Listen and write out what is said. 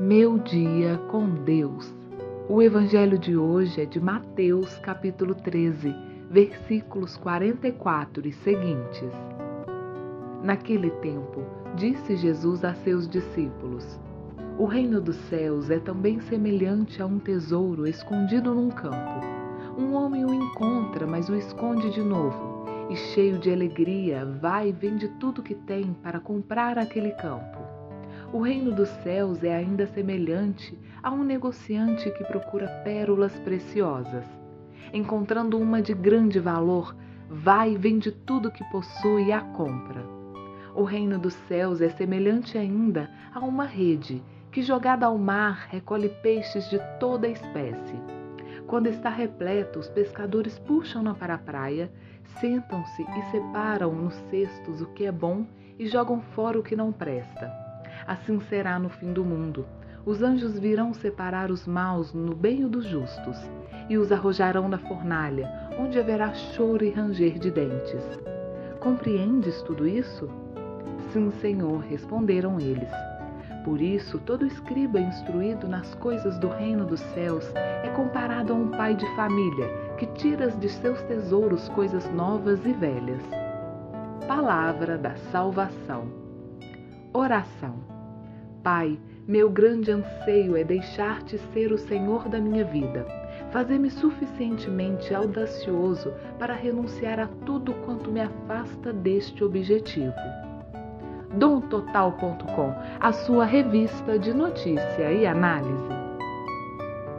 Meu dia com Deus. O evangelho de hoje é de Mateus, capítulo 13, versículos 44 e seguintes. Naquele tempo, disse Jesus a seus discípulos: O reino dos céus é também semelhante a um tesouro escondido num campo. Um homem o encontra, mas o esconde de novo, e cheio de alegria, vai e vende tudo que tem para comprar aquele campo. O reino dos céus é ainda semelhante a um negociante que procura pérolas preciosas. Encontrando uma de grande valor, vai e vende tudo que possui e a compra. O reino dos céus é semelhante ainda a uma rede que, jogada ao mar, recolhe peixes de toda espécie. Quando está repleto, os pescadores puxam-na para a praia, sentam-se e separam nos cestos o que é bom e jogam fora o que não presta. Assim será no fim do mundo. Os anjos virão separar os maus no bem dos justos, e os arrojarão na fornalha, onde haverá choro e ranger de dentes. Compreendes tudo isso? Sim, Senhor, responderam eles. Por isso, todo escriba instruído nas coisas do reino dos céus é comparado a um pai de família que tira de seus tesouros coisas novas e velhas. Palavra da Salvação. Oração. Pai, meu grande anseio é deixar-te ser o Senhor da minha vida. Fazer-me suficientemente audacioso para renunciar a tudo quanto me afasta deste objetivo. Domtotal.com, a sua revista de notícia e análise.